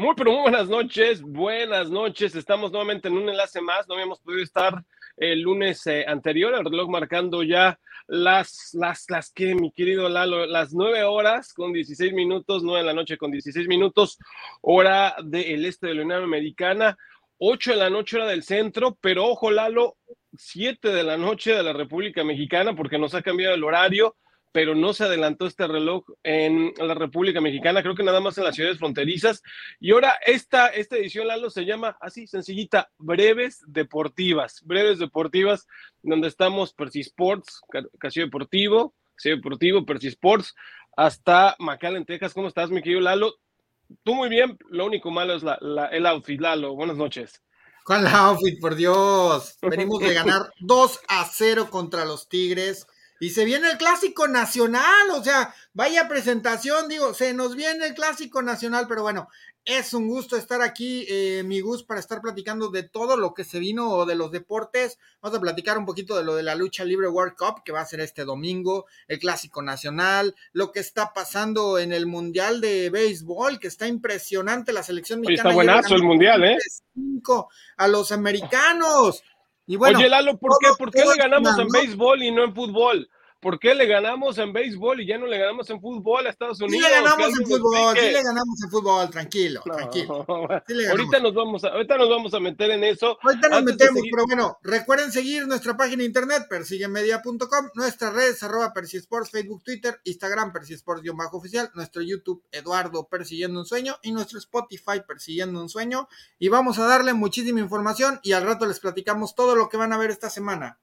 Muy, pero muy buenas noches, buenas noches. Estamos nuevamente en un enlace más. No habíamos podido estar el lunes eh, anterior, el reloj marcando ya las, las, las que, mi querido Lalo, las nueve horas con 16 minutos, nueve de la noche con 16 minutos, hora del este de la Unión Americana, ocho de la noche hora del centro, pero ojo, Lalo, siete de la noche de la República Mexicana, porque nos ha cambiado el horario pero no se adelantó este reloj en la República Mexicana, creo que nada más en las ciudades fronterizas. Y ahora esta, esta edición, Lalo, se llama así, sencillita, Breves Deportivas. Breves Deportivas, donde estamos Percy Sports, Casio Deportivo, Casio Deportivo, Percy Sports, hasta McAllen, Texas. ¿Cómo estás, mi querido Lalo? Tú muy bien, lo único malo es el outfit, Lalo. Buenas noches. ¿Cuál outfit, por Dios? Venimos de ganar 2 a 0 contra los Tigres y se viene el clásico nacional, o sea, vaya presentación, digo, se nos viene el clásico nacional, pero bueno, es un gusto estar aquí, eh, mi gusto para estar platicando de todo lo que se vino de los deportes. Vamos a platicar un poquito de lo de la lucha libre World Cup, que va a ser este domingo, el clásico nacional, lo que está pasando en el mundial de béisbol, que está impresionante la selección mexicana. Está buenazo el mundial, ¿eh? A los americanos. Oye, Lalo, ¿por qué, ¿por qué le ganamos en béisbol y no en fútbol? ¿Por qué le ganamos en béisbol y ya no le ganamos en fútbol a Estados Unidos? Sí le ganamos en fútbol, sí le ganamos en fútbol, tranquilo, tranquilo. ahorita, nos vamos a, ahorita nos vamos a meter en eso. Ahorita nos metemos, pero bueno, recuerden seguir nuestra página de internet, persiguemedia.com, nuestras redes, arroba Sports, Facebook, Twitter, Instagram, persisports-oficial, nuestro YouTube, Eduardo Persiguiendo un Sueño, y nuestro Spotify, Persiguiendo un Sueño. Y vamos a darle muchísima información y al rato les platicamos todo lo que van a ver esta semana.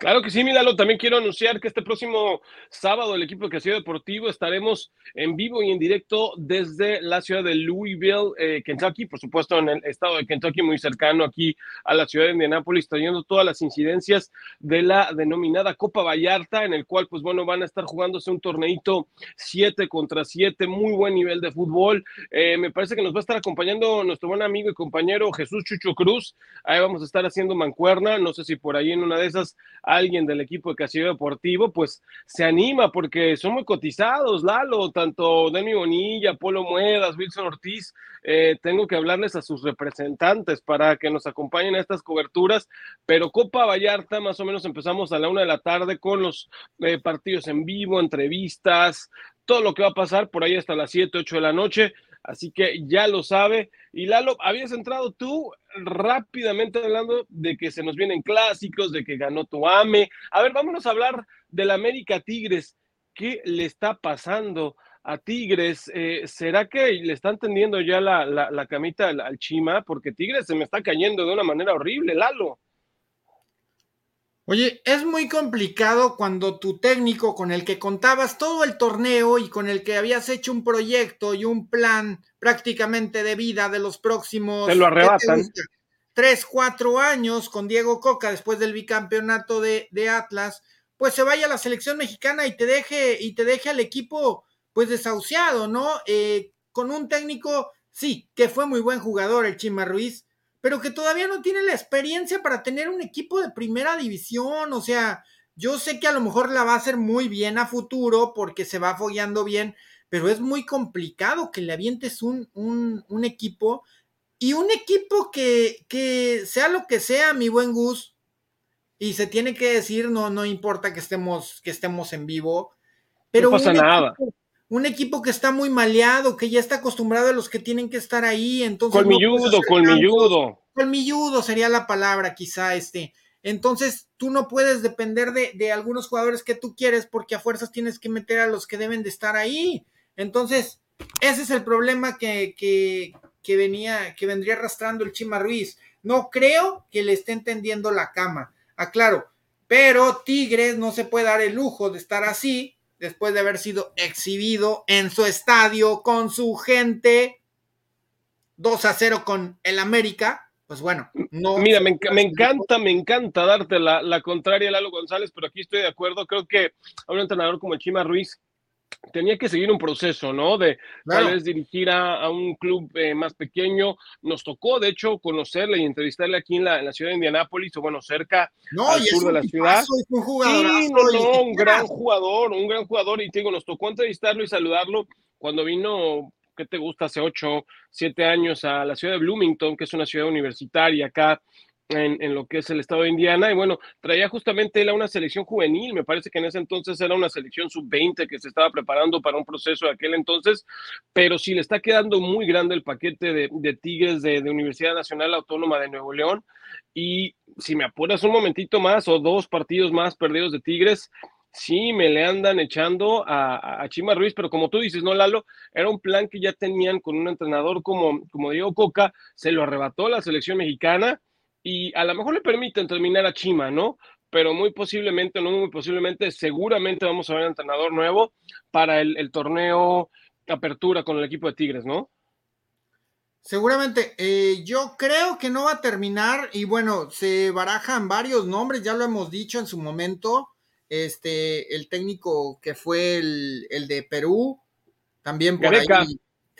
Claro que sí, Milalo. También quiero anunciar que este próximo sábado el equipo de Castillo Deportivo estaremos en vivo y en directo desde la ciudad de Louisville, eh, Kentucky, por supuesto en el estado de Kentucky, muy cercano aquí a la ciudad de Indianápolis, trayendo todas las incidencias de la denominada Copa Vallarta, en el cual, pues bueno, van a estar jugándose un torneito 7 contra 7, muy buen nivel de fútbol. Eh, me parece que nos va a estar acompañando nuestro buen amigo y compañero Jesús Chucho Cruz. Ahí vamos a estar haciendo mancuerna. No sé si por ahí en una de esas alguien del equipo de Castillo Deportivo, pues se anima porque son muy cotizados, Lalo, tanto Demi Bonilla, Polo Muedas, Wilson Ortiz, eh, tengo que hablarles a sus representantes para que nos acompañen a estas coberturas, pero Copa Vallarta más o menos empezamos a la una de la tarde con los eh, partidos en vivo, entrevistas, todo lo que va a pasar por ahí hasta las 7, 8 de la noche. Así que ya lo sabe. Y Lalo, habías entrado tú rápidamente hablando de que se nos vienen clásicos, de que ganó tu AME. A ver, vámonos a hablar del América Tigres. ¿Qué le está pasando a Tigres? Eh, ¿Será que le están tendiendo ya la, camita al Chima? Porque Tigres se me está cayendo de una manera horrible, Lalo. Oye, es muy complicado cuando tu técnico con el que contabas todo el torneo y con el que habías hecho un proyecto y un plan prácticamente de vida de los próximos... Te lo arrebatan. tres, cuatro años con Diego Coca después del bicampeonato de, de, Atlas, pues se vaya a la selección mexicana y te deje, y te deje al equipo pues desahuciado, ¿no? Eh, con un técnico, sí, que fue muy buen jugador el Chima Ruiz, pero que todavía no tiene la experiencia para tener un equipo de primera división. O sea, yo sé que a lo mejor la va a hacer muy bien a futuro porque se va fogueando bien, pero es muy complicado que le avientes un, un, un equipo y un equipo que, que, sea lo que sea, mi buen Gus, y se tiene que decir, no, no importa que estemos, que estemos en vivo, pero no pasa nada un equipo que está muy maleado, que ya está acostumbrado a los que tienen que estar ahí, entonces... Colmilludo, colmilludo. Colmilludo sería la palabra, quizá, este. Entonces, tú no puedes depender de, de, algunos jugadores que tú quieres porque a fuerzas tienes que meter a los que deben de estar ahí. Entonces, ese es el problema que, que, que venía, que vendría arrastrando el Chima Ruiz. No creo que le esté entendiendo la cama. Aclaro, pero Tigres no se puede dar el lujo de estar así después de haber sido exhibido en su estadio con su gente 2 a 0 con el América, pues bueno, no. Mira, me, encanta, me encanta darte la, la contraria, Lalo González, pero aquí estoy de acuerdo. Creo que a un entrenador como el Chima Ruiz tenía que seguir un proceso, ¿no? De tal vez dirigir a, un club eh, más pequeño. Nos tocó, de hecho, conocerle y entrevistarle aquí en la, ciudad de Indianápolis, o bueno, cerca al sur de la ciudad. Un sí, no, no, un gran jugador, un gran jugador. Y te digo, nos tocó entrevistarlo y saludarlo cuando vino ¿qué te gusta? Hace ocho, siete años a la ciudad de Bloomington, que es una ciudad universitaria acá en, lo que es el estado de Indiana. Y bueno, traía justamente él a una selección juvenil. Me parece que en ese entonces era una selección sub-20 que se estaba preparando para un proceso de aquel entonces. Pero sí le está quedando muy grande el paquete de, Tigres de, Universidad Nacional Autónoma de Nuevo León. Y si me apuras un momentito más o dos partidos más perdidos de Tigres, sí me le andan echando a, a, Chima Ruiz, pero como tú dices, ¿no, Lalo? Era un plan que ya tenían con un entrenador como, como Diego Coca, se lo arrebató la selección mexicana y a lo mejor le permiten terminar a Chima, ¿no? Pero muy posiblemente, no muy posiblemente, seguramente vamos a ver un entrenador nuevo para el, torneo apertura con el equipo de Tigres, ¿no? Seguramente, eh, yo creo que no va a terminar y bueno, se barajan varios nombres, ya lo hemos dicho en su momento, este, el técnico que fue el, de Perú, también por ahí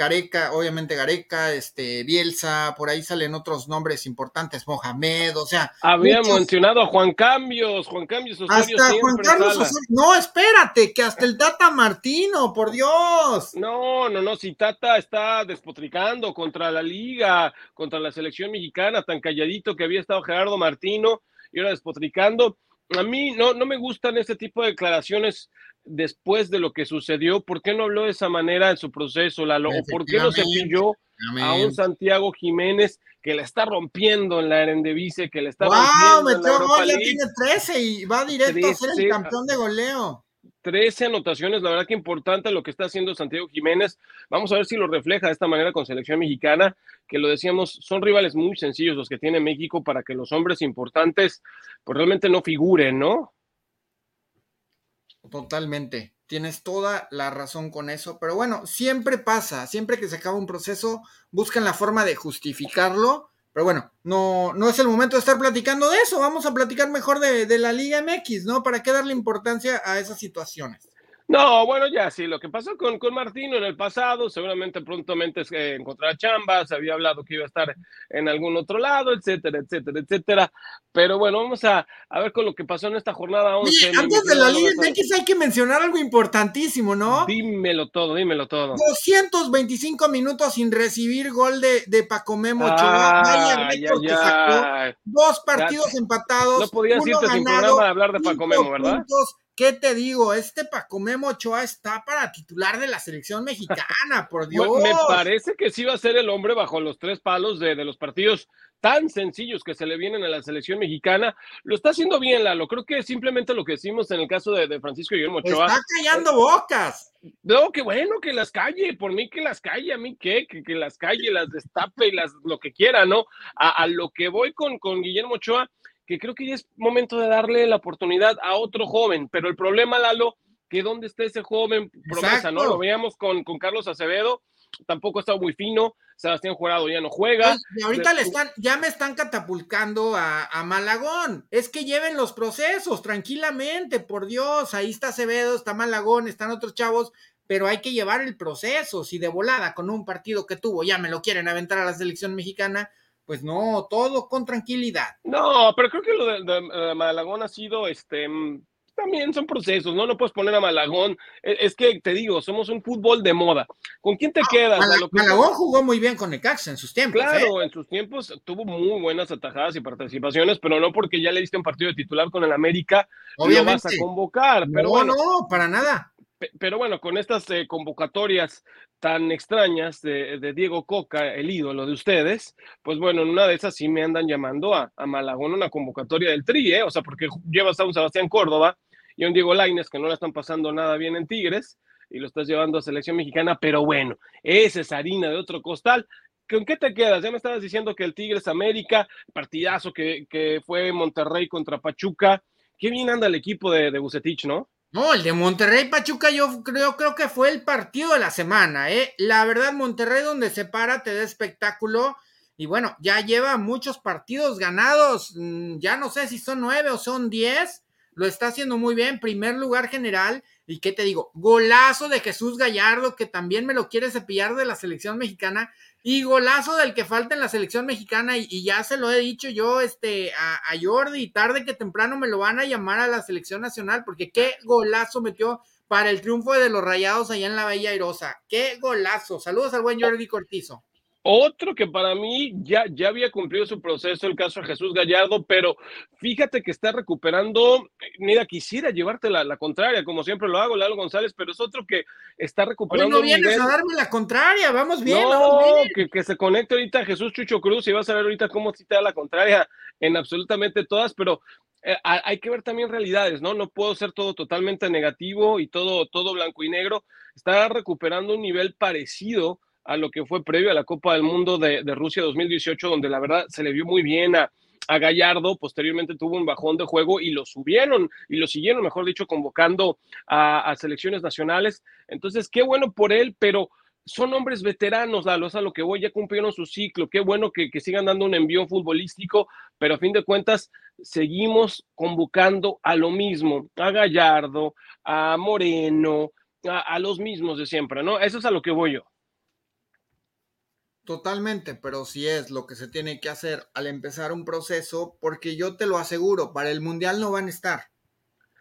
Gareca, obviamente Gareca, este, Bielsa, por ahí salen otros nombres importantes, Mohamed, o sea. Había mencionado a Juan Cambios, Juan Cambios Osorio Hasta Juan Carlos Osorio. No, espérate, que hasta el Tata Martino, por Dios. No, no, no, si Tata está despotricando contra la liga, contra la selección mexicana, tan calladito que había estado Gerardo Martino y ahora despotricando. A mí no, no me gustan este tipo de declaraciones después de lo que sucedió, ¿por qué no habló de esa manera en su proceso, Lalo? ¿O por qué no se pilló a un Santiago Jiménez que le está rompiendo en la Eredivisie, que le está rompiendo metió gol, ya tiene 13 y va directo a ser el campeón de goleo. 13 anotaciones, la verdad que importante lo que está haciendo Santiago Jiménez. Vamos a ver si lo refleja de esta manera con selección mexicana, que lo decíamos, son rivales muy sencillos los que tiene México para que los hombres importantes pues realmente no figuren, ¿no? Totalmente. Tienes toda la razón con eso. Pero bueno, siempre pasa. Siempre que se acaba un proceso, buscan la forma de justificarlo. Pero bueno, no, no es el momento de estar platicando de eso. Vamos a platicar mejor de, de la Liga MX, ¿no? ¿Para qué darle importancia a esas situaciones? No, bueno, ya sí, lo que pasó con, con Martino en el pasado, seguramente prontamente es que encontrará chamba, se había hablado que iba a estar en algún otro lado, etcétera, etcétera, etcétera. Pero bueno, vamos a, a ver con lo que pasó en esta jornada 11. antes de la Liga MX hay que mencionar algo importantísimo, ¿no? Dímelo todo, dímelo todo. 225 minutos sin recibir gol de, de Paco Memo Vaya Dos partidos empatados. No podías irte sin programa de hablar de Paco Memo, ¿verdad? ¿Qué te digo? Este Paco Memo Ochoa está para titular de la selección mexicana, por Dios. Me parece que sí va a ser el hombre bajo los tres palos de, los partidos tan sencillos que se le vienen a la selección mexicana. Lo está haciendo bien, Lalo. Creo que simplemente lo que decimos en el caso de, Francisco Guillermo Ochoa. Está callando bocas. No, qué bueno que las calle, por mí que las calle, a mí qué, que, que las calle, las destape y las lo que quiera, ¿no? A, lo que voy con, con Guillermo Ochoa que creo que ya es momento de darle la oportunidad a otro joven, pero el problema, Lalo, que dónde está ese joven promesa, ¿no? Lo veíamos con, con Carlos Acevedo, tampoco ha estado muy fino, Sebastián Jurado ya no juega. y ahorita le están, ya me están catapulcando a, a, Malagón. Es que lleven los procesos tranquilamente, por Dios. Ahí está Acevedo, está Malagón, están otros chavos, pero hay que llevar el proceso. Si de volada con un partido que tuvo ya me lo quieren aventar a la selección mexicana, pues no, todo con tranquilidad. No, pero creo que lo de, Malagón ha sido, este, mm, también son procesos, ¿no? No puedes poner a Malagón. E, es, que te digo, somos un fútbol de moda. ¿Con quién te quedas? Malagón jugó muy bien con Necaxa en sus tiempos. Claro, ¿eh? en sus tiempos tuvo muy buenas atajadas y participaciones, pero no porque ya le diste un partido de titular con el América, Obviamente. lo vas a convocar. Pero no, bueno, no, para nada pero bueno, con estas eh, convocatorias tan extrañas de, Diego Coca, el ídolo de ustedes, pues bueno, en una de esas sí me andan llamando a, a Malagón una convocatoria del Tri, ¿eh? o sea, porque llevas a un Sebastián Córdoba y a un Diego Laines que no le están pasando nada bien en Tigres y lo estás llevando a selección mexicana, pero bueno, esa es harina de otro costal. ¿Con qué te quedas? Ya me estabas diciendo que el Tigres América, partidazo que, que fue Monterrey contra Pachuca, qué bien anda el equipo de, de Bucetich, ¿no? No, el de Monterrey Pachuca yo creo, creo que fue el partido de la semana, ¿eh? La verdad, Monterrey donde se para te da espectáculo. Y bueno, ya lleva muchos partidos ganados, mm, ya no sé si son nueve o son diez, lo está haciendo muy bien, primer lugar general. Y qué te digo, golazo de Jesús Gallardo que también me lo quiere cepillar de la selección mexicana y golazo del que falta en la selección mexicana, y, ya se lo he dicho yo este, a, a, Jordi, tarde que temprano me lo van a llamar a la selección nacional, porque qué golazo metió para el triunfo de los rayados allá en la Bella Airosa. ¡Qué golazo! Saludos al buen Jordi Cortizo. Otro que para mí ya, ya había cumplido su proceso, el caso de Jesús Gallardo, pero fíjate que está recuperando, mira, quisiera llevarte la, la contraria, como siempre lo hago, Lalo González, pero es otro que está recuperando. no vienes a darme la contraria, vamos bien. No, Que, que, se conecte ahorita Jesús Chucho Cruz y vas a ver ahorita cómo si te da la contraria en absolutamente todas, pero eh, hay que ver también realidades, ¿no? No puedo ser todo totalmente negativo y todo, todo blanco y negro. Está recuperando un nivel parecido a lo que fue previo a la Copa del Mundo de, Rusia 2018, donde la verdad se le vio muy bien a, Gallardo, posteriormente tuvo un bajón de juego y lo subieron y lo siguieron, mejor dicho, convocando a, selecciones nacionales. Entonces, qué bueno por él, pero son hombres veteranos, Lalo, es a lo que voy, ya cumplieron su ciclo, qué bueno que, sigan dando un envío futbolístico, pero a fin de cuentas seguimos convocando a lo mismo, a Gallardo, a Moreno, a, a los mismos de siempre, ¿no? Eso es a lo que voy yo. Totalmente, pero si es lo que se tiene que hacer al empezar un proceso, porque yo te lo aseguro, para el Mundial no van a estar.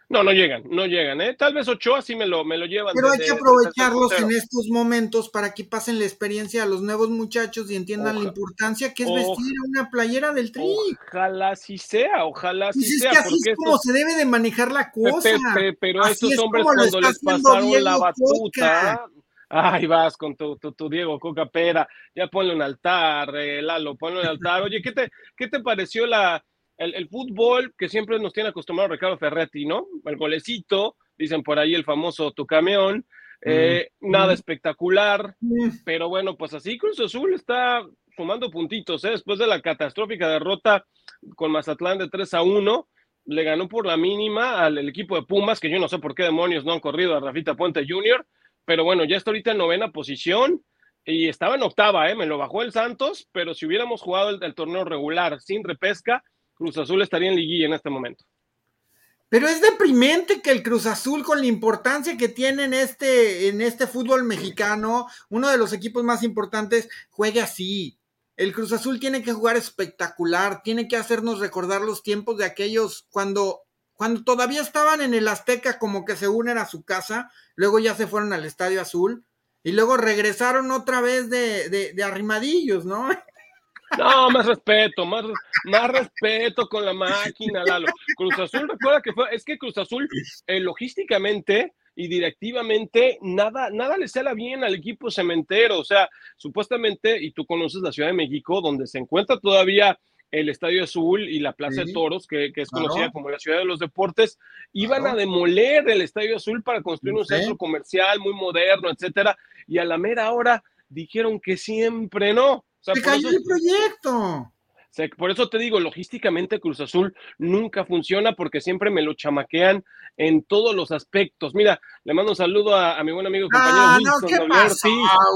No, no llegan, no llegan, ¿eh? Tal vez Ochoa sí me lo, me lo llevan. Pero hay que aprovecharlos en estos momentos para que pasen la experiencia a los nuevos muchachos y entiendan la importancia que es vestir una playera del tri. Ojalá sí sea, ojalá sí pues sea. Es que así es como se debe de manejar la cosa. pero estos hombres cuando les pasaron la batuta, Ay, vas con tu, tu, Diego Coca Pera, ya ponle un altar, eh, Lalo, ponle un altar. Oye, ¿qué te, qué te pareció la, el, fútbol que siempre nos tiene acostumbrado Ricardo Ferretti, ¿no? El golecito, dicen por ahí el famoso tu camión, eh, mm. nada espectacular, mm. pero bueno, pues así Cruz Azul está sumando puntitos, ¿eh? después de la catastrófica derrota con Mazatlán de 3 a 1, le ganó por la mínima al equipo de Pumas, que yo no sé por qué demonios no han corrido a Rafita Puente Jr., pero bueno, ya está ahorita en novena posición y estaba en octava, ¿eh? me lo bajó el Santos, pero si hubiéramos jugado el, torneo regular sin repesca, Cruz Azul estaría en liguilla en este momento. Pero es deprimente que el Cruz Azul, con la importancia que tiene en este, en este fútbol mexicano, uno de los equipos más importantes, juegue así. El Cruz Azul tiene que jugar espectacular, tiene que hacernos recordar los tiempos de aquellos cuando cuando todavía estaban en el Azteca como que se unen a su casa, luego ya se fueron al Estadio Azul y luego regresaron otra vez de, de, arrimadillos, ¿no? No, más respeto, más, más respeto con la máquina, Lalo. Cruz Azul, recuerda que fue, es que Cruz Azul, eh, logísticamente y directivamente, nada, nada le sale bien al equipo cementero. O sea, supuestamente, y tú conoces la Ciudad de México, donde se encuentra todavía el Estadio Azul y la Plaza de Toros, que, es conocida como la Ciudad de los Deportes, iban a demoler el Estadio Azul para construir un centro comercial muy moderno, etcétera, y a la mera hora dijeron que siempre no. Se cayó el proyecto por eso te digo, logísticamente Cruz Azul nunca funciona porque siempre me lo chamaquean en todos los aspectos. Mira, le mando un saludo a, mi buen amigo y compañero ah,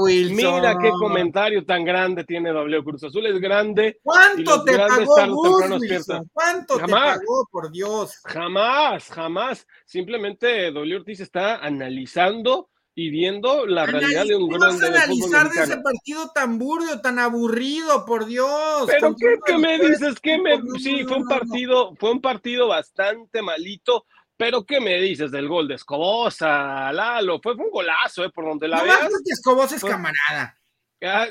Wilson, Mira qué comentario tan grande tiene W. Cruz Azul es grande. ¿Cuánto te pagó ¿Cuánto te pagó, por Dios? Jamás, jamás. Simplemente W Ortiz está analizando y viendo la realidad de un gran de analizar de ese partido tan burdo, tan aburrido, por Dios. Pero qué, me dices, ¿Qué me sí, fue un partido, fue un partido bastante malito, pero ¿qué me dices del gol de Escobosa, Lalo? Fue, un golazo, eh, por donde la no veas. que Escobosa es camarada. Ah,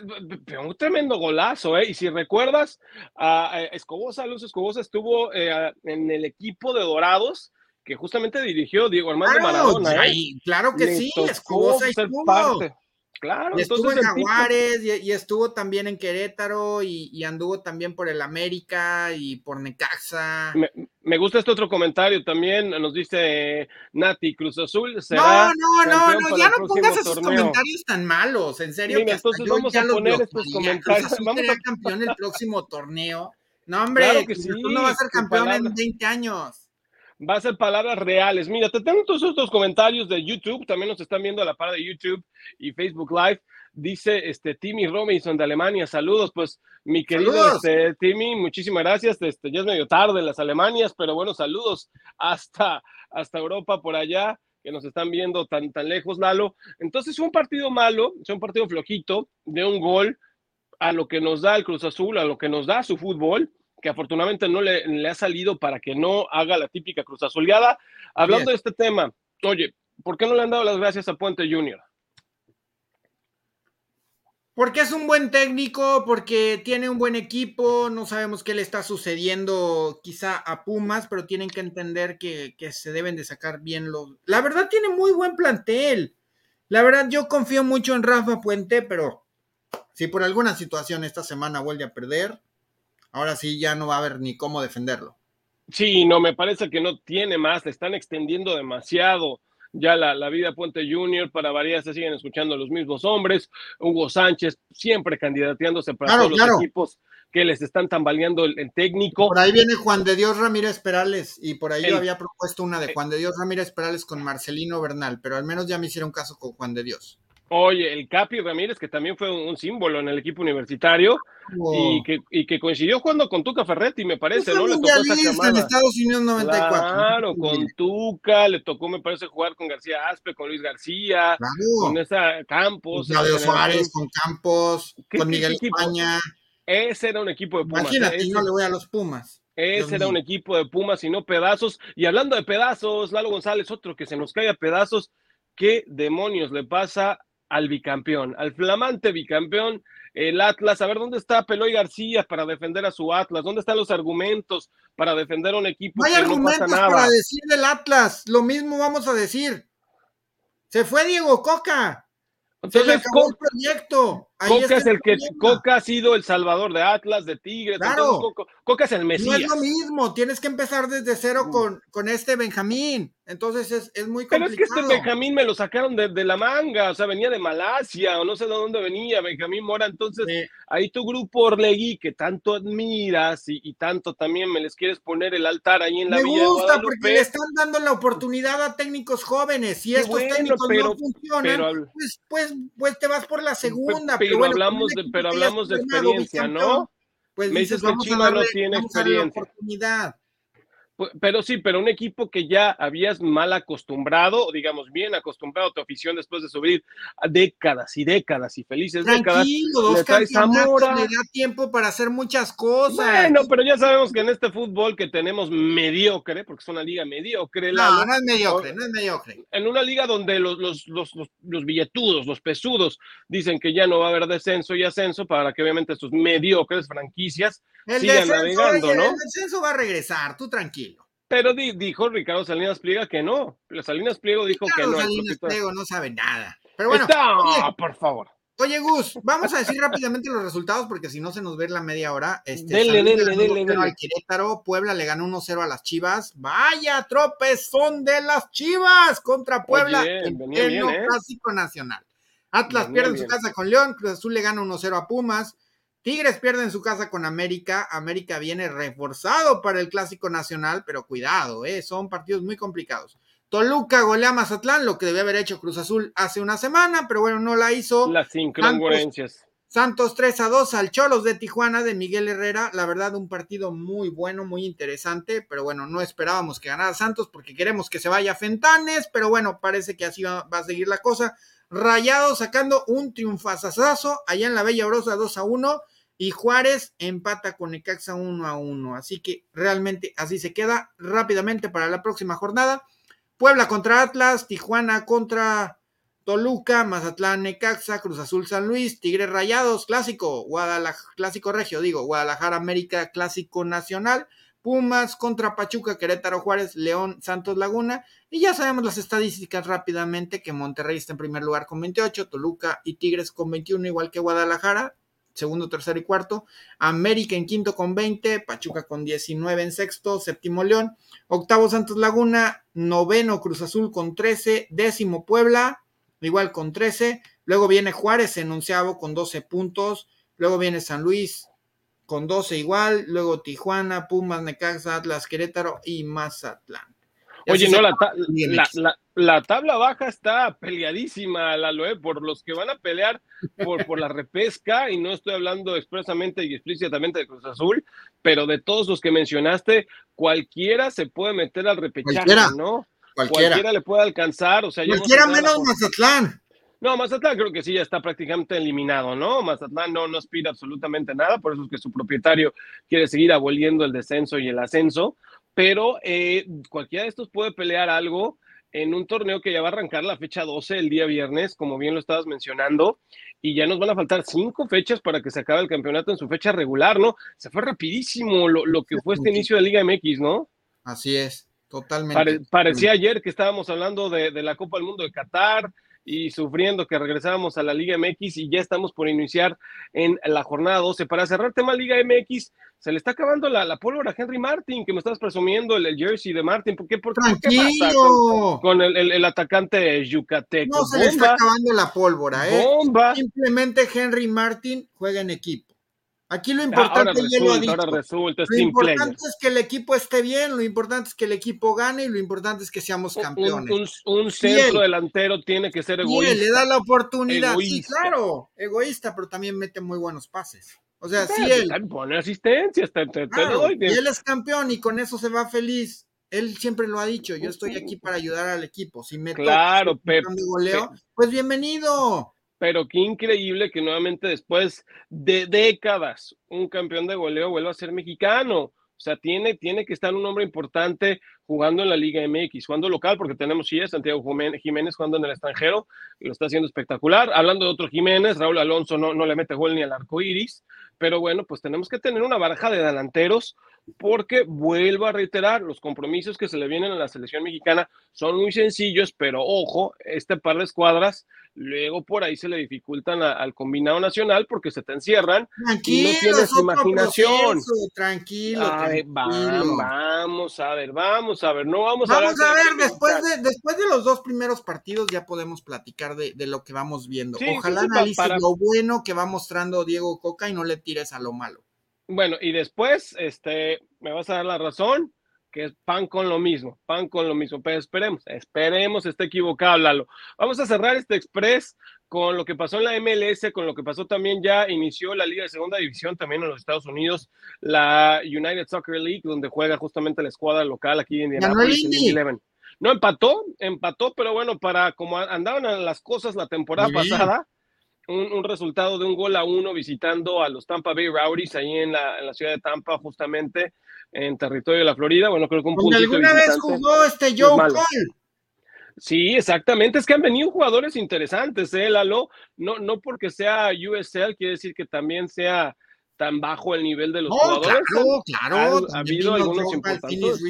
un tremendo golazo, ¿eh? Y si recuerdas, a Escobosa, Luz Escobosa estuvo eh, en el equipo de Dorados que justamente dirigió Diego Armando Maradona. ¿eh? Claro que sí, Escobosa estuvo. Parte. Claro, estuvo en Jaguares y, estuvo también en Querétaro y, anduvo también por el América y por Necaxa. Me, gusta este otro comentario también, nos dice Nati Cruz Azul. no, no, no, no, ya no pongas esos comentarios tan malos, en serio. Mira, entonces vamos a poner estos comentarios. Cruz vamos a campeón el próximo torneo. No, hombre, claro que sí, no va a ser campeón en 20 años va a ser palabras reales. Mira, te tengo todos estos comentarios de YouTube, también nos están viendo a la par de YouTube y Facebook Live. Dice este Timmy Robinson de Alemania, saludos, pues mi querido este, Timmy, muchísimas gracias. Este, ya es medio tarde las Alemanias, pero bueno, saludos hasta, hasta Europa por allá, que nos están viendo tan, tan lejos, Lalo. Entonces, un partido malo, un partido flojito, de un gol a lo que nos da el Cruz Azul, a lo que nos da su fútbol que afortunadamente no le, ha salido para que no haga la típica cruz azuleada. Hablando de este tema, oye, ¿por qué no le han dado las gracias a Puente Junior? Porque es un buen técnico, porque tiene un buen equipo, no sabemos qué le está sucediendo quizá a Pumas, pero tienen que entender que, que, se deben de sacar bien los... La verdad tiene muy buen plantel. La verdad yo confío mucho en Rafa Puente, pero si por alguna situación esta semana vuelve a perder, ahora sí ya no va a haber ni cómo defenderlo. Sí, no, me parece que no tiene más, le están extendiendo demasiado ya la, la vida Puente Junior, para variar, se siguen escuchando los mismos hombres, Hugo Sánchez siempre candidateándose para todos los equipos que les están tambaleando el, técnico. Por ahí viene Juan de Dios Ramírez Perales y por ahí yo había propuesto una de Juan de Dios Ramírez Perales con Marcelino Bernal, pero al menos ya me hicieron caso con Juan de Dios. Oye, el Capi Ramírez, que también fue un, símbolo en el equipo universitario y, que, y, que, coincidió jugando con Tuca Ferretti, me parece, ¿no? Le tocó esa en Estados Unidos 94. Claro, con Tuca, le tocó, me parece, jugar con García Aspe, con Luis García, con esa Campos. Con Claudio Suárez, con Campos, con Miguel España. Ese era un equipo de Pumas. Imagínate, ese, no le voy a los Pumas. Ese era un equipo de Pumas y no pedazos. Y hablando de pedazos, Lalo González, otro que se nos cae a pedazos. ¿Qué demonios le pasa al bicampeón, al flamante bicampeón, el Atlas. A ver, ¿dónde está Peloy García para defender a su Atlas? ¿Dónde están los argumentos para defender a un equipo no hay argumentos para decir del Atlas. Lo mismo vamos a decir. Se fue Diego Coca. Entonces, Se el proyecto. Coca es el que Coca ha sido el salvador de Atlas, de Tigres. Claro. Coca, es el Mesías. No es lo mismo, tienes que empezar desde cero mm. con, con este Benjamín. Entonces es, es, muy complicado. Pero es que este Benjamín me lo sacaron de, de, la manga, o sea, venía de Malasia o no sé de dónde venía Benjamín Mora. Entonces, ahí tu grupo Orlegui que tanto admiras y, y, tanto también me les quieres poner el altar ahí en la Me gusta porque le están dando la oportunidad a técnicos jóvenes y estos técnicos no funcionan, pues, pues, pues te vas por la segunda. Pero, pero hablamos de, pero hablamos de experiencia, ¿no? Pues me dices, que Chivas no tiene experiencia. Pero sí, pero un equipo que ya habías mal acostumbrado, digamos bien acostumbrado a tu afición después de subir décadas y décadas y felices décadas. Dos campeonatos le da tiempo para hacer muchas cosas. Bueno, pero ya sabemos que en este fútbol que tenemos mediocre, porque es una liga mediocre. No, no es mediocre, no es mediocre. En una liga donde los, los, los, los, billetudos, los pesudos, dicen que ya no va a haber descenso y ascenso para que obviamente estos mediocres franquicias el sigan navegando, ¿no? El descenso va a regresar, tú tranquilo. Pero dijo Ricardo Salinas Pliega que no. Salinas Pliego dijo que no. Salinas Pliego no sabe nada. Pero bueno. por favor. Oye, Gus, vamos a decir rápidamente los resultados porque si no se nos ve la media hora. Este, dele, dele, dele. Al Querétaro, Puebla le ganó 1-0 a las Chivas. Vaya tropezón de las Chivas contra Puebla en el ¿eh? clásico nacional. Atlas pierde en su casa con León, Cruz Azul le gana 1-0 a Pumas. Tigres pierde en su casa con América. América viene reforzado para el Clásico Nacional, pero cuidado, ¿eh? son partidos muy complicados. Toluca golea a Mazatlán, lo que debe haber hecho Cruz Azul hace una semana, pero bueno, no la hizo. Las incongruencias. Santos, 3 a 2 al Cholos de Tijuana de Miguel Herrera. La verdad, un partido muy bueno, muy interesante, pero bueno, no esperábamos que ganara Santos porque queremos que se vaya Fentanes, pero bueno, parece que así va, va a seguir la cosa. Rayado sacando un triunfazazazo allá en la Bella Orosa 2 a 1 y Juárez empata con Necaxa 1 a 1. Así que realmente así se queda rápidamente para la próxima jornada. Puebla contra Atlas, Tijuana contra Toluca, Mazatlán, Necaxa, Cruz Azul, San Luis, Tigres Rayados, clásico, Guadalajara, clásico regio, digo, Guadalajara, América, clásico nacional, Pumas contra Pachuca, Querétaro, Juárez, León, Santos Laguna. Y ya sabemos las estadísticas rápidamente que Monterrey está en primer lugar con 28, Toluca y Tigres con 21, igual que Guadalajara, segundo, tercero y cuarto. América en quinto con 20, Pachuca con 19 en sexto, séptimo León, octavo Santos Laguna, noveno Cruz Azul con 13, décimo Puebla, igual con 13, luego viene Juárez enunciado con 12 puntos, luego viene San Luis con 12 igual, luego Tijuana, Pumas, Necaxa, Atlas, Querétaro y Mazatlán. Oye, no, la, la, tabla baja está peleadísima, la Loe, por los que van a pelear por, por la repesca, y no estoy hablando expresamente y explícitamente de Cruz Azul, pero de todos los que mencionaste, cualquiera se puede meter al repechaje, ¿no? Cualquiera. le puede alcanzar, o sea, cualquiera menos Mazatlán. No, Mazatlán creo que sí ya está prácticamente eliminado, ¿no? Mazatlán no, no aspira absolutamente nada, por eso es que su propietario quiere seguir aboliendo el descenso y el ascenso, pero eh, cualquiera de estos puede pelear algo. en un torneo que ya va a arrancar la fecha 12 el día viernes, como bien lo estabas mencionando, y ya nos van a faltar cinco fechas para que se acabe el campeonato en su fecha regular, ¿no? Se fue rapidísimo lo, que fue este inicio de Liga MX, ¿no? Así es, totalmente. parecía ayer que estábamos hablando de, de la Copa del Mundo de Qatar, y sufriendo que regresábamos a la Liga MX y ya estamos por iniciar en la jornada 12. Para cerrar tema Liga MX, se le está acabando la, la pólvora a Henry Martin, que me estás presumiendo el, jersey de Martin. ¿Por qué, por, pasa con, el, el, atacante yucateco? No se le está acabando la pólvora, ¿eh? Bomba. Simplemente Henry Martin juega en equipo. Aquí lo importante, lo importante es que el equipo esté bien, lo importante es que el equipo gane y lo importante es que seamos campeones. Un, centro delantero tiene que ser egoísta. Y le da la oportunidad, sí, claro, egoísta, pero también mete muy buenos pases. O sea, si él pone asistencia, y él es campeón y con eso se va feliz. Él siempre lo ha dicho, yo estoy aquí para ayudar al equipo. Si me claro, goleo, pues bienvenido pero qué increíble que nuevamente después de décadas un campeón de goleo vuelva a ser mexicano. O sea, tiene, tiene que estar un hombre importante jugando en la Liga MX, jugando local, porque tenemos sí Santiago Jiménez jugando en el extranjero, y lo está haciendo espectacular. Hablando de otro Jiménez, Raúl Alonso no, no le mete gol ni al arco iris, pero bueno, pues tenemos que tener una baraja de delanteros porque vuelvo a reiterar, los compromisos que se le vienen a la selección mexicana son muy sencillos, pero ojo, este par de escuadras luego por ahí se le dificultan al combinado nacional porque se te encierran tranquilo, y no tienes imaginación. tranquilo, Vamos a ver, vamos a ver, no vamos, a ver. Vamos a ver, después de, después de los dos primeros partidos ya podemos platicar de, lo que vamos viendo. Ojalá analices lo bueno que va mostrando Diego Coca y no le tires a lo malo. Bueno, y después, este, me vas a dar la razón, que es pan con lo mismo, pan con lo mismo, pero esperemos, esperemos, esté equivocado, Lalo. Vamos a cerrar este express con lo que pasó en la MLS, con lo que pasó también ya inició la Liga de Segunda División también en los Estados Unidos, la United Soccer League, donde juega justamente la escuadra local aquí en Indianapolis. No empató, empató, pero bueno, para como andaban las cosas la temporada pasada, un, resultado de un gol a uno visitando a los Tampa Bay Rowdies ahí en la, en la ciudad de Tampa, justamente en territorio de la Florida. Bueno, creo que un punto. ¿Alguna vez jugó este Joe Cole? Sí, exactamente. Es que han venido jugadores interesantes, ¿eh, Lalo? No, no porque sea USL, quiere decir que también sea tan bajo el nivel de los jugadores. Claro, claro. Ha, habido algunos importantes.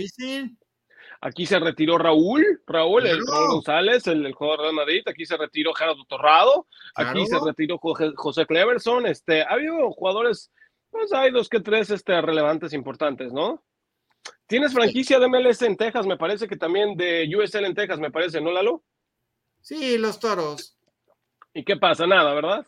Aquí se retiró Raúl, Raúl, el Raúl González, el, jugador de Madrid. Aquí se retiró Gerardo Torrado. Aquí se retiró José, Cleverson. Este, ha habido jugadores, pues hay dos que tres este, relevantes importantes, ¿no? Tienes franquicia de MLS en Texas, me parece que también de USL en Texas, me parece, ¿no, Lalo? Sí, los toros. ¿Y qué pasa? Nada, ¿verdad?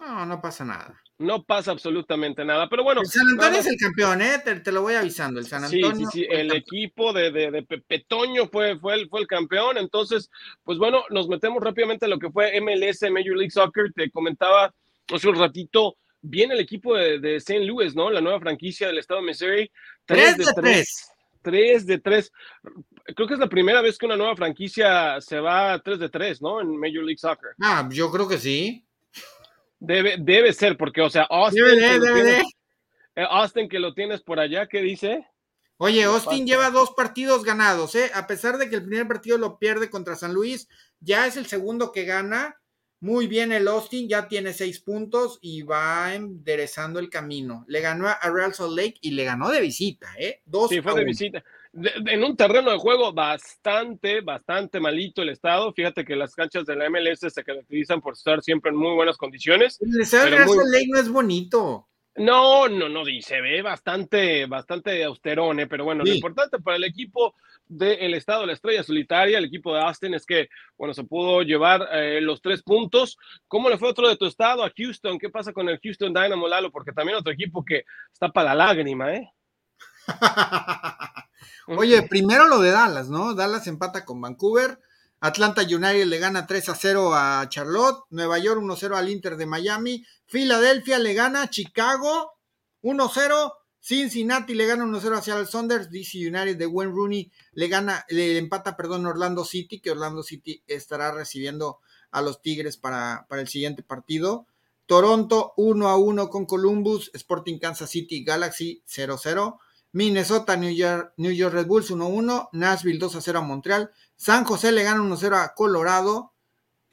No, no pasa nada no pasa absolutamente nada. Pero bueno. El San Antonio es el campeón, ¿eh? Te, lo voy avisando. El San Antonio. Sí, sí, sí. El, equipo de, de, de Petoño fue, fue, el, fue el campeón. Entonces, pues bueno, nos metemos rápidamente a lo que fue MLS, Major League Soccer. Te comentaba hace un ratito. Viene el equipo de, de St. Louis, ¿no? La nueva franquicia del estado de Missouri. Tres, de, tres. Tres de tres. Creo que es la primera vez que una nueva franquicia se va tres de tres, ¿no? En Major League Soccer. Ah, yo creo que sí. Debe, debe ser, porque, o sea, Austin, que eh, Austin que lo tienes por allá, ¿qué dice? Oye, Austin lleva dos partidos ganados, ¿eh? A pesar de que el primer partido lo pierde contra San Luis, ya es el segundo que gana. Muy bien el Austin, ya tiene seis puntos y va enderezando el camino. Le ganó a Real Salt Lake y le ganó de visita, ¿eh? Dos sí, fue de visita en un terreno de juego bastante, bastante malito el estado. Fíjate que las canchas de la MLS se caracterizan por estar siempre en muy buenas condiciones. El estadio muy... no es bonito. No, no, no, se ve bastante, bastante austerón, ¿eh? pero bueno, lo importante para el equipo del estado la estrella solitaria, el equipo de Austin, es que, bueno, se pudo llevar eh, los tres puntos. ¿Cómo le fue otro de tu estado a Houston? ¿Qué pasa con el Houston Dynamo Lalo? Porque también otro equipo que está para la lágrima, ¿eh? Oye, primero lo de Dallas, ¿no? Dallas empata con Vancouver. Atlanta United le gana 3 a 0 a Charlotte. Nueva York 1 0 al Inter de Miami. Filadelfia le gana Chicago 1 0. Cincinnati le gana 1 0 hacia el Saunders. DC United de Wayne Rooney le gana, le empata, perdón, Orlando City, que Orlando City estará recibiendo a los Tigres para, para el siguiente partido. Toronto 1 a 1 con Columbus. Sporting Kansas City Galaxy 0 0. Minnesota, New York, New York Red Bulls 1-1, Nashville 2-0 a Montreal, San José le gana 1-0 a Colorado,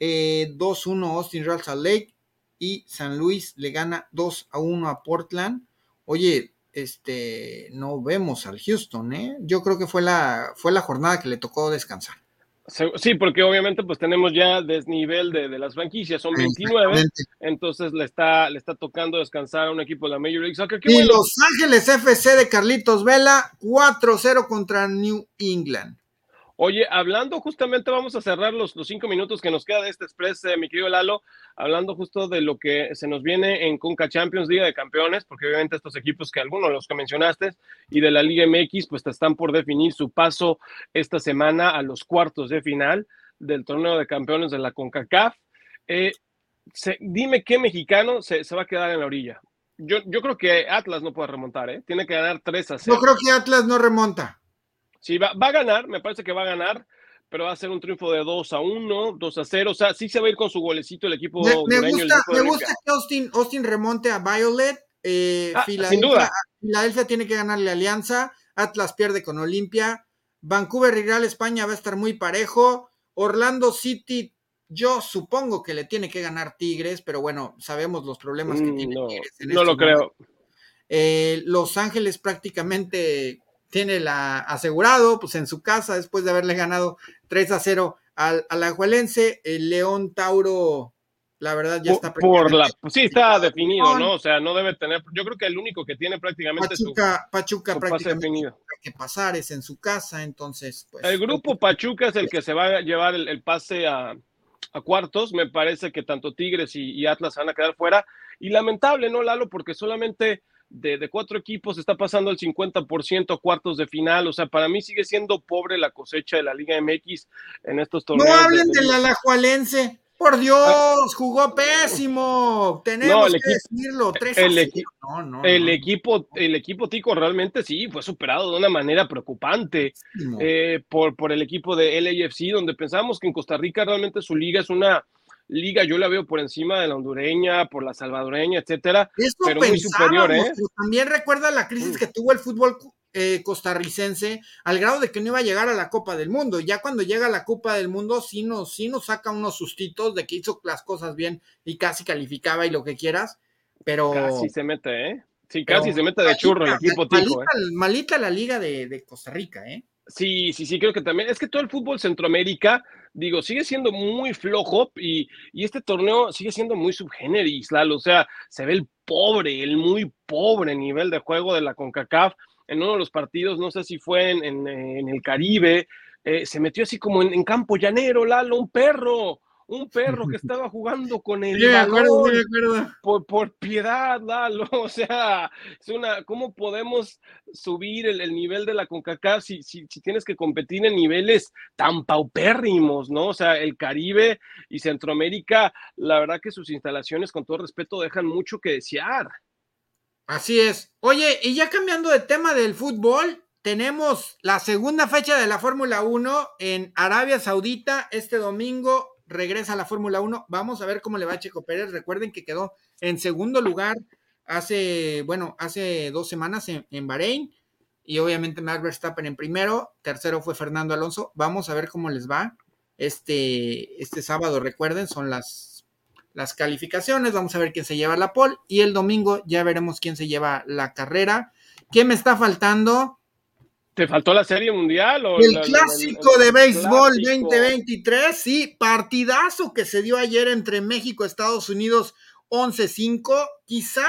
2-1 eh, Austin Real Salt Lake y San Luis le gana 2-1 a Portland. Oye, este, no vemos al Houston, ¿eh? Yo creo que fue la, fue la jornada que le tocó descansar. Sí, porque obviamente pues tenemos ya desnivel de, de las franquicias, son 29, entonces le está, le está tocando descansar a un equipo de la Major League Soccer. y Los Ángeles FC de Carlitos Vela, 4-0 contra New England. Oye, hablando justamente, vamos a cerrar los, los cinco minutos que nos queda de este Express, eh, mi querido Lalo, hablando justo de lo que se nos viene en Conca Champions, Liga de Campeones, porque obviamente estos equipos que algunos los que mencionaste y de la Liga MX, pues están por definir su paso esta semana a los cuartos de final del torneo de campeones de la CONCACAF. Eh, dime qué mexicano se, se, va a quedar en la orilla. Yo, yo creo que Atlas no puede remontar, ¿eh? Tiene que ganar 3 a 0. Yo creo que Atlas no remonta. Sí, va, va, a ganar, me parece que va a ganar, pero va a ser un triunfo de 2 a 1, 2 a 0. O sea, sí se va a ir con su golecito el equipo. Me, me gusta, me gusta que Austin, Austin, remonte a Violet. Eh, ah, sin duda. Filadelfia tiene que ganarle Alianza. Atlas pierde con Olimpia. Vancouver y Real España va a estar muy parejo. Orlando City, yo supongo que le tiene que ganar Tigres, pero bueno, sabemos los problemas que Mm, tiene no, Tigres. en no este lo creo. Eh, Los Ángeles prácticamente tiene la asegurado, pues en su casa, después de haberle ganado 3 a 0 al, al Ajuelense, el León Tauro, la verdad ya está Por, la, sí, está definido, ¿no? O sea, no debe tener. Yo creo que el único que tiene prácticamente su, Pachuca, su prácticamente que pasar, es en su casa, entonces, pues. El grupo Pachuca es el que se va a llevar el, el pase a, a cuartos. Me parece que tanto Tigres y, y Atlas van a quedar fuera. Y lamentable, ¿no, Lalo? Porque solamente de, de cuatro equipos está pasando el 50% a cuartos de final. O sea, para mí sigue siendo pobre la cosecha de la Liga MX en estos No torneos. de- hablen de- del Alajualense. Por Dios, jugó pésimo. Tenemos No, el que equipo- decirlo. 3 a el 0. equi- No, no, El no, equipo, el equipo Tico realmente sí fue superado de una manera preocupante. eh, por, por el equipo de LAFC, donde pensamos que en Costa Rica realmente su liga es una liga, yo la veo por encima de la hondureña, por la salvadoreña, etcétera. Eso pero muy superior, ¿eh? pero también recuerda la crisis Mm. que tuvo el fútbol eh, costarricense al grado de que no iba a llegar a la Copa del Mundo. Ya cuando llega a la Copa del Mundo, sí nos, sí nos saca unos sustitos de que hizo las cosas bien y casi calificaba y lo que quieras, pero... Casi se mete, ¿eh? Sí, pero casi se mete de churro el malita, equipo Tico, ¿eh? malita, malita la liga de, de Costa Rica, ¿eh? Sí, sí, sí, creo que también. Es que todo el fútbol Centroamérica, digo, sigue siendo muy flojo y, y este torneo sigue siendo muy subgéneris. O sea, se ve el pobre, el muy pobre nivel de juego de la CONCACAF. En uno de los partidos, no sé si fue en, en, en el Caribe, eh, se metió así como en, en, campo llanero, Lalo, un perro, un perro que estaba jugando con el Sí, me acuerdo, balón. sí, me acuerdo. Por, por piedad, Lalo. O sea, es una, ¿cómo podemos subir el, el nivel de la CONCACAF si, si, si, tienes que competir en niveles tan paupérrimos, ¿no? O sea, el Caribe y Centroamérica, la verdad que sus instalaciones, con todo respeto, dejan mucho que desear. Así es. Oye, y ya cambiando de tema del fútbol, tenemos la segunda fecha de la Fórmula 1 en Arabia Saudita este domingo. Regresa la Fórmula 1. Vamos a ver cómo le va a Checo Pérez. Recuerden que quedó en segundo lugar hace, bueno, hace dos semanas en, en Bahrein. Y obviamente Max Verstappen en primero. Tercero fue Fernando Alonso. Vamos a ver cómo les va este, este sábado. Recuerden, son las, las calificaciones. Vamos a ver quién se lleva la pole. Y el domingo ya veremos quién se lleva la carrera. ¿Qué me está faltando? ¿Te faltó la Serie Mundial? O el la, clásico de béisbol clásico. 2023, sí, partidazo que se dio ayer entre México y Estados Unidos 11-5. Quizá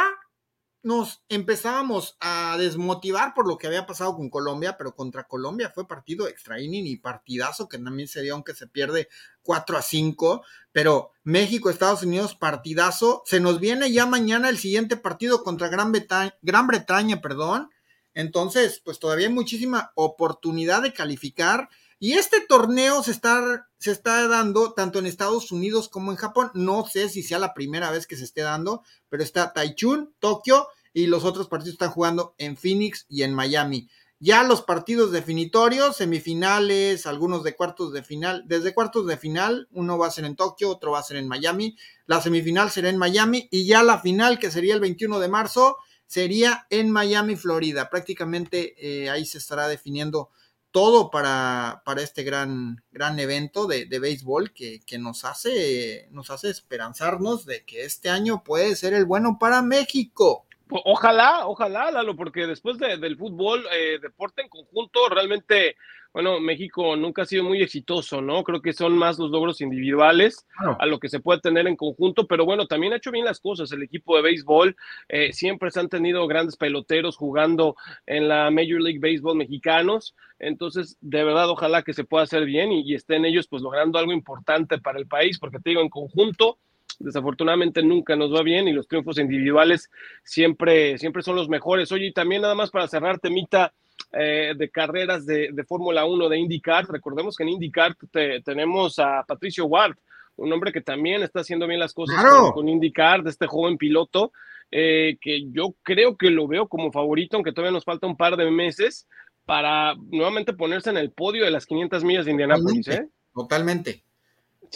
nos empezábamos a desmotivar por lo que había pasado con Colombia, pero contra Colombia fue partido extra inning y partidazo que también se dio, aunque se pierde 4 a 5. Pero México, Estados Unidos, partidazo. Se nos viene ya mañana el siguiente partido contra Gran Bretaña, Gran Bretaña perdón. Entonces, pues todavía hay muchísima oportunidad de calificar. Y este torneo se está, se está dando tanto en Estados Unidos como en Japón. No sé si sea la primera vez que se esté dando, pero está Taichung, Tokio y los otros partidos están jugando en Phoenix y en Miami. Ya los partidos definitorios, semifinales, algunos de cuartos de final, desde cuartos de final, uno va a ser en Tokio, otro va a ser en Miami. La semifinal será en Miami y ya la final, que sería el 21 de marzo, sería en Miami, Florida. Prácticamente eh, ahí se estará definiendo todo para, para este gran, gran evento de, de béisbol que, que, nos, hace, nos hace esperanzarnos de que este año puede ser el bueno para México. Ojalá, ojalá, Lalo, porque después de, del fútbol, eh, deporte en conjunto, realmente bueno, México nunca ha sido muy exitoso, ¿no? Creo que son más los logros individuales a lo que se puede tener en conjunto, pero bueno, también ha hecho bien las cosas el equipo de béisbol. Eh, siempre se han tenido grandes peloteros jugando en la Major League Baseball mexicanos. Entonces, de verdad, ojalá que se pueda hacer bien y, y estén ellos pues logrando algo importante para el país, porque te digo, en conjunto desafortunadamente nunca nos va bien y los triunfos individuales siempre, siempre son los mejores. Oye, y también nada más para cerrar, temita eh, de carreras de, de Fórmula 1 de IndyCar. Recordemos que en IndyCar tenemos a Patricio Ward, un hombre que también está haciendo bien las cosas claro. con, con, IndyCar, de este joven piloto, eh, que yo creo que lo veo como favorito, aunque todavía nos falta un par de meses para nuevamente ponerse en el podio de las 500 millas de Indianápolis. Totalmente. ¿eh? Totalmente.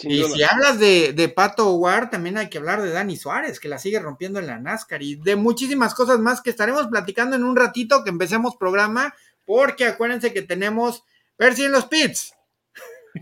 Y si hablas de, de, Pato Ward, también hay que hablar de Dani Suárez, que la sigue rompiendo en la NASCAR y de muchísimas cosas más que estaremos platicando en un ratito que empecemos programa, porque acuérdense que tenemos Percy en los pits.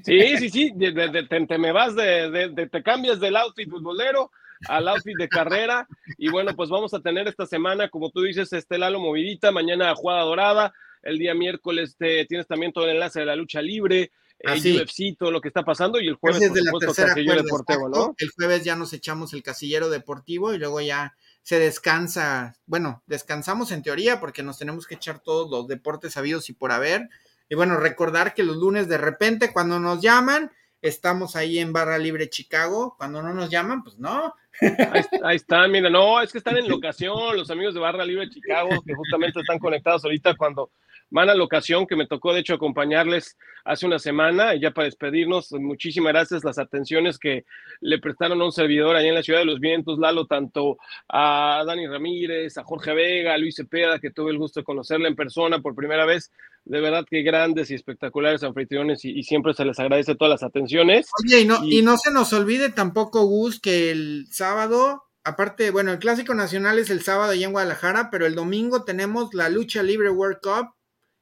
Sí, sí, sí, de, de, te, te, me vas de, te cambias del outfit futbolero al outfit de carrera y bueno, pues vamos a tener esta semana, como tú dices, este Lalo movidita, mañana jugada dorada, el día miércoles te, tienes también todo el enlace de la lucha libre, Así. el UFC, todo lo que está pasando y el jueves, de la deportivo, ¿no? El jueves ya nos echamos el casillero deportivo y luego ya se descansa, bueno, descansamos en teoría porque nos tenemos que echar todos los deportes sabidos y por haber. Y bueno, recordar que los lunes de repente cuando nos llaman, estamos ahí en Barra Libre Chicago, cuando no nos llaman, pues no. Ahí, ahí están, mira, no, es que están en locación los amigos de Barra Libre Chicago que justamente están conectados ahorita cuando van a la ocasión que me tocó de hecho acompañarles hace una semana. Y ya para despedirnos, muchísimas gracias. Las atenciones que le prestaron a un servidor allá en la Ciudad de los Vientos, Lalo, tanto a Dani Ramírez, a Jorge Vega, a Luis Cepeda, que tuve el gusto de conocerle en persona por primera vez, de verdad que grandes y espectaculares anfitriones y, y siempre se les agradece todas las atenciones. Oye, y no, y... y no se nos olvide tampoco, Gus, que el sábado aparte, bueno, el clásico nacional es el sábado allá en Guadalajara, pero el domingo tenemos la lucha libre World Cup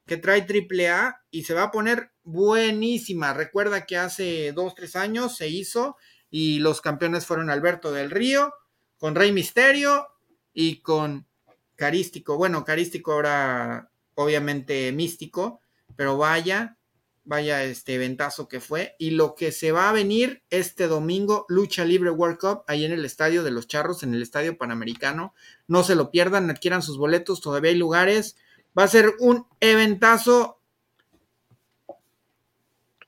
que trae AAA y se va a poner buenísima. Recuerda que hace dos, tres años se hizo y los campeones fueron Alberto del Río, con Rey Misterio y con Carístico. Bueno, Carístico ahora obviamente místico, pero vaya, vaya este eventazo que fue. Y lo que se va a venir este domingo, Lucha Libre World Cup, ahí en el Estadio de los Charros, en el Estadio Panamericano. No se lo pierdan, adquieran sus boletos, todavía hay lugares va a ser un eventazo.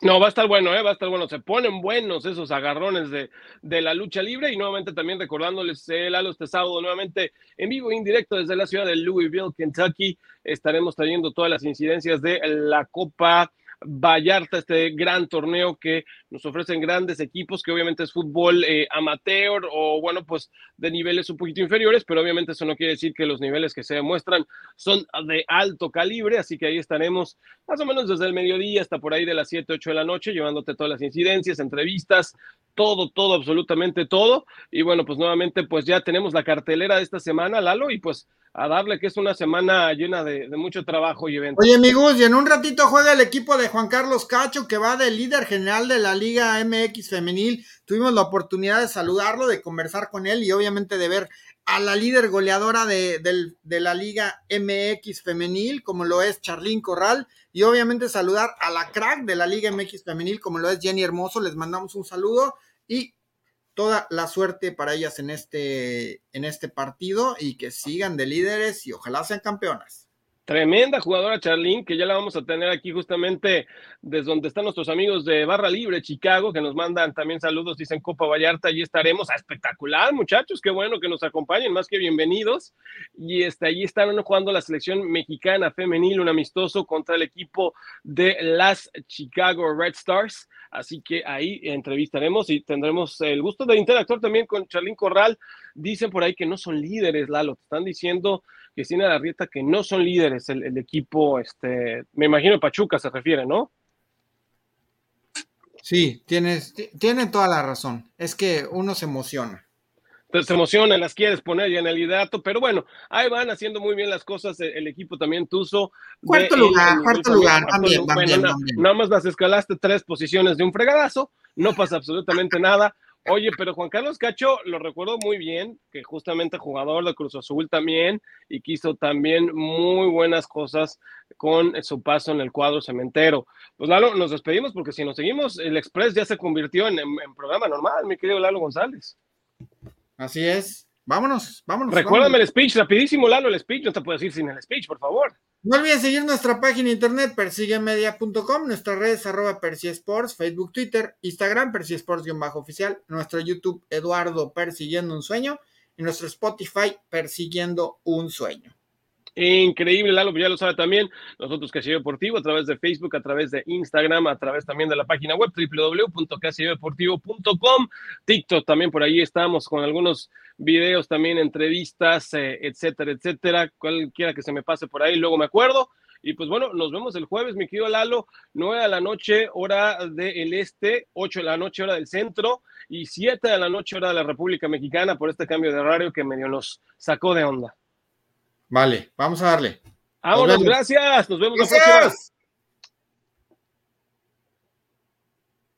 No, va a estar bueno, ¿eh? va a estar bueno. Se ponen buenos esos agarrones de, de la lucha libre y nuevamente también recordándoles el Lalo este sábado nuevamente en vivo e indirecto desde la ciudad de Louisville, Kentucky. Estaremos trayendo todas las incidencias de la Copa Vallarta, este gran torneo que nos ofrecen grandes equipos, que obviamente es fútbol eh, amateur o bueno, pues de niveles un poquito inferiores, pero obviamente eso no quiere decir que los niveles que se demuestran son de alto calibre, así que ahí estaremos más o menos desde el mediodía hasta por ahí de las 7, 8 de la noche, llevándote todas las incidencias, entrevistas, todo, todo, absolutamente todo. Y bueno, pues nuevamente, pues ya tenemos la cartelera de esta semana, Lalo, y pues a darle que es una semana llena de, mucho trabajo y eventos. Oye, amigos, y en un ratito juega el equipo de Juan Carlos Cacho, que va de líder general de la Liga MX Femenil. Tuvimos la oportunidad de saludarlo, de conversar con él y obviamente de ver a la líder goleadora de, de, de la Liga MX Femenil, como lo es Charlín Corral, y obviamente saludar a la crack de la Liga MX Femenil, como lo es Jenny Hermoso. Les mandamos un saludo y toda la suerte para ellas en este, en este partido y que sigan de líderes y ojalá sean campeonas. Tremenda jugadora Charlene, que ya la vamos a tener aquí justamente desde donde están nuestros amigos de Barra Libre Chicago, que nos mandan también saludos, dicen Copa Vallarta, allí estaremos. Ah, espectacular, muchachos, qué bueno que nos acompañen, más que bienvenidos. Y este, allí estarán jugando la selección mexicana femenil, un amistoso contra el equipo de las Chicago Red Stars. Así que ahí entrevistaremos y tendremos el gusto de interactuar también con Charlín Corral. Dicen por ahí que no son líderes, Lalo. Te están diciendo, Cristina Larrieta, que no son líderes el, el, equipo, este, me imagino Pachuca se refiere, ¿no? Sí, tienes, tiene toda la razón. Es que uno se emociona. se emocionan, las quieres poner ya en el liderato, pero bueno, ahí van haciendo muy bien las cosas el, equipo también Tuzo. Cuarto lugar, cuarto lugar, también, Nada más las escalaste tres posiciones de un fregadazo, no pasa absolutamente nada. Oye, pero Juan Carlos Cacho lo recuerdo muy bien, que justamente jugador de Cruz Azul también, y que hizo también muy buenas cosas con su paso en el cuadro cementero. Pues Lalo, nos despedimos porque si nos seguimos, el Express ya se convirtió en, programa normal, mi querido Lalo González. Así es. Vámonos, vámonos. Recuérdame el speech, rapidísimo, Lalo, el speech, no te puedo decir sin el speech, por favor. No olviden seguir nuestra página de internet persiguemedia.com, nuestras redes arroba Sports, Facebook, Twitter, Instagram, Sports-oficial, nuestro YouTube Eduardo Persiguiendo un Sueño y nuestro Spotify Persiguiendo un Sueño. Increíble, Lalo, ya lo sabe también. Nosotros, Casillo Deportivo, a través de Facebook, a través de Instagram, a través también de la página web www.casillodeportivo.com. TikTok también por ahí estamos con algunos videos también, entrevistas, eh, etcétera, etcétera. Cualquiera que se me pase por ahí, luego me acuerdo. Y pues bueno, nos vemos el jueves, mi querido Lalo, 9 de la noche, hora del este, 8 de la noche, hora del centro, y 7 de la noche, hora de la República Mexicana, por este cambio de horario que medio nos sacó de onda. Vale, vamos a darle. Vámonos, gracias. Nos vemos la próxima.